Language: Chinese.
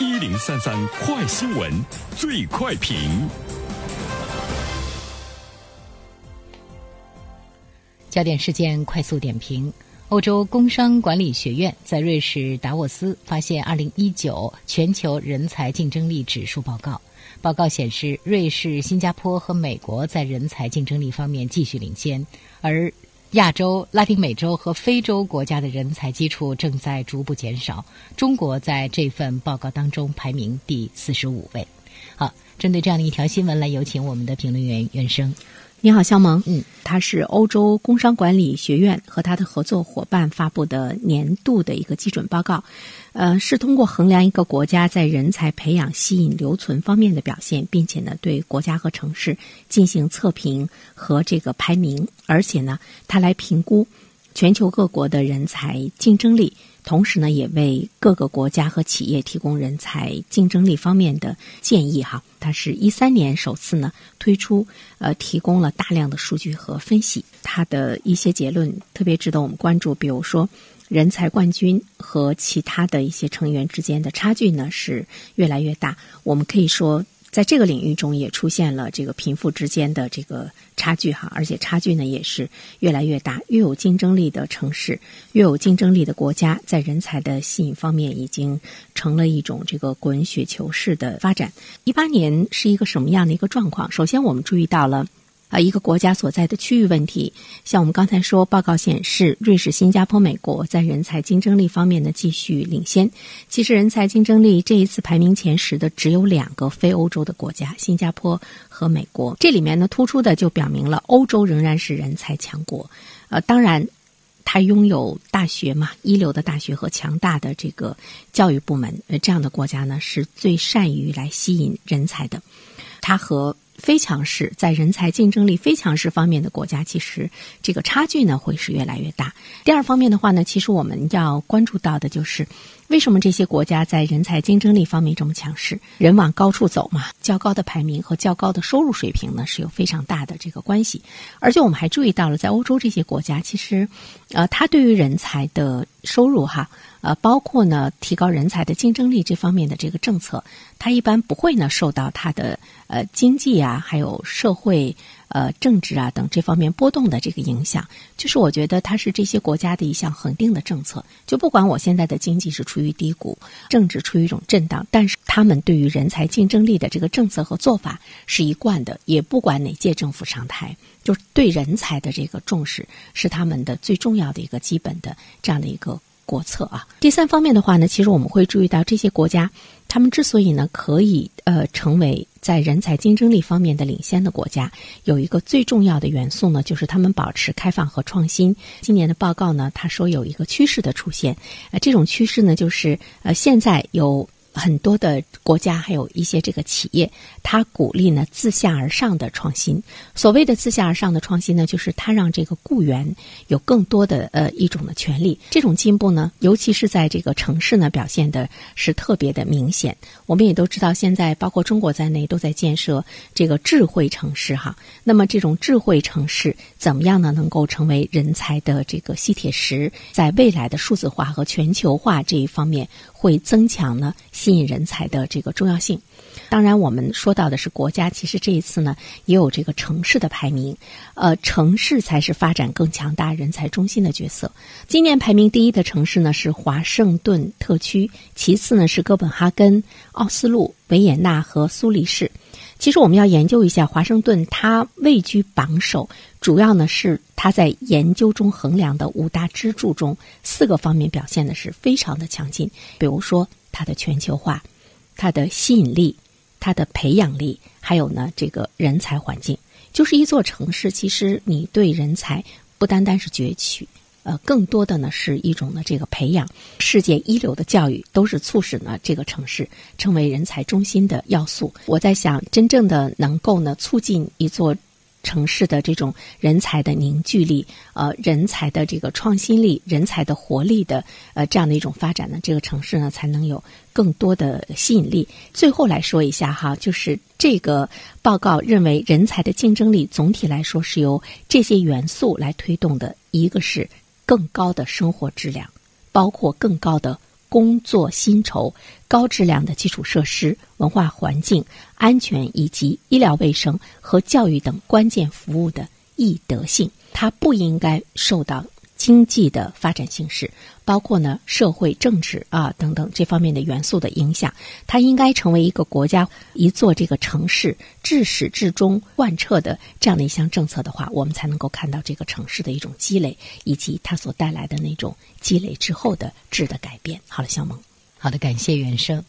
一零三三快新闻，最快评。焦点事件快速点评：欧洲工商管理学院在瑞士达沃斯发现二零一九全球人才竞争力指数报告。报告显示，瑞士、新加坡和美国在人才竞争力方面继续领先，而亚洲、拉丁美洲和非洲国家的人才基础正在逐步减少。中国在这份报告当中排名第四十五位。好，针对这样的一条新闻，来有请我们的评论员袁生。你好，肖萌。嗯，它是欧洲工商管理学院和它的合作伙伴发布的年度的一个基准报告，呃，是通过衡量一个国家在人才培养、吸引、留存方面的表现，并且呢，对国家和城市进行测评和这个排名，而且呢，它来评估全球各国的人才竞争力。同时呢，也为各个国家和企业提供人才竞争力方面的建议哈。它是一三年首次呢推出，呃，提供了大量的数据和分析。它的一些结论特别值得我们关注，比如说，人才冠军和其他的一些成员之间的差距呢是越来越大。我们可以说。在这个领域中，也出现了这个贫富之间的这个差距哈，而且差距呢也是越来越大。越有竞争力的城市，越有竞争力的国家，在人才的吸引方面，已经成了一种这个滚雪球式的发展。一八年是一个什么样的一个状况？首先，我们注意到了。啊，一个国家所在的区域问题，像我们刚才说，报告显示，瑞士、新加坡、美国在人才竞争力方面呢继续领先。其实，人才竞争力这一次排名前十的只有两个非欧洲的国家，新加坡和美国。这里面呢，突出的就表明了欧洲仍然是人才强国。呃，当然，它拥有大学嘛，一流的大学和强大的这个教育部门，呃，这样的国家呢是最善于来吸引人才的。它和非强势，在人才竞争力非强势方面的国家，其实这个差距呢会是越来越大。第二方面的话呢，其实我们要关注到的就是，为什么这些国家在人才竞争力方面这么强势？人往高处走嘛，较高的排名和较高的收入水平呢是有非常大的这个关系。而且我们还注意到了，在欧洲这些国家，其实，呃，它对于人才的收入哈。呃，包括呢，提高人才的竞争力这方面的这个政策，它一般不会呢受到它的呃经济啊，还有社会呃政治啊等这方面波动的这个影响。就是我觉得它是这些国家的一项恒定的政策。就不管我现在的经济是处于低谷，政治处于一种震荡，但是他们对于人才竞争力的这个政策和做法是一贯的。也不管哪届政府上台，就是对人才的这个重视是他们的最重要的一个基本的这样的一个。国策啊，第三方面的话呢，其实我们会注意到这些国家，他们之所以呢可以呃成为在人才竞争力方面的领先的国家，有一个最重要的元素呢，就是他们保持开放和创新。今年的报告呢，他说有一个趋势的出现，呃，这种趋势呢，就是呃现在有。很多的国家还有一些这个企业，它鼓励呢自下而上的创新。所谓的自下而上的创新呢，就是它让这个雇员有更多的呃一种的权利。这种进步呢，尤其是在这个城市呢，表现的是特别的明显。我们也都知道，现在包括中国在内都在建设这个智慧城市哈。那么这种智慧城市怎么样呢？能够成为人才的这个吸铁石，在未来的数字化和全球化这一方面会增强呢？吸吸引人才的这个重要性，当然，我们说到的是国家，其实这一次呢也有这个城市的排名，呃，城市才是发展更强大人才中心的角色。今年排名第一的城市呢是华盛顿特区，其次呢是哥本哈根、奥斯陆、维也纳和苏黎世。其实我们要研究一下华盛顿，它位居榜首，主要呢是它在研究中衡量的五大支柱中四个方面表现的是非常的强劲，比如说。它的全球化，它的吸引力，它的培养力，还有呢，这个人才环境，就是一座城市。其实你对人才不单单是攫取，呃，更多的呢是一种的这个培养。世界一流的教育都是促使呢这个城市成为人才中心的要素。我在想，真正的能够呢促进一座。城市的这种人才的凝聚力，呃，人才的这个创新力，人才的活力的，呃，这样的一种发展呢，这个城市呢才能有更多的吸引力。最后来说一下哈，就是这个报告认为，人才的竞争力总体来说是由这些元素来推动的，一个是更高的生活质量，包括更高的工作薪酬、高质量的基础设施、文化环境、安全以及医疗卫生和教育等关键服务的易得性。它不应该受到。经济的发展形势，包括呢社会政治啊等等这方面的元素的影响，它应该成为一个国家一座这个城市至始至终贯彻的这样的一项政策的话，我们才能够看到这个城市的一种积累，以及它所带来的那种积累之后的质的改变。好了，小萌，好的，感谢原生。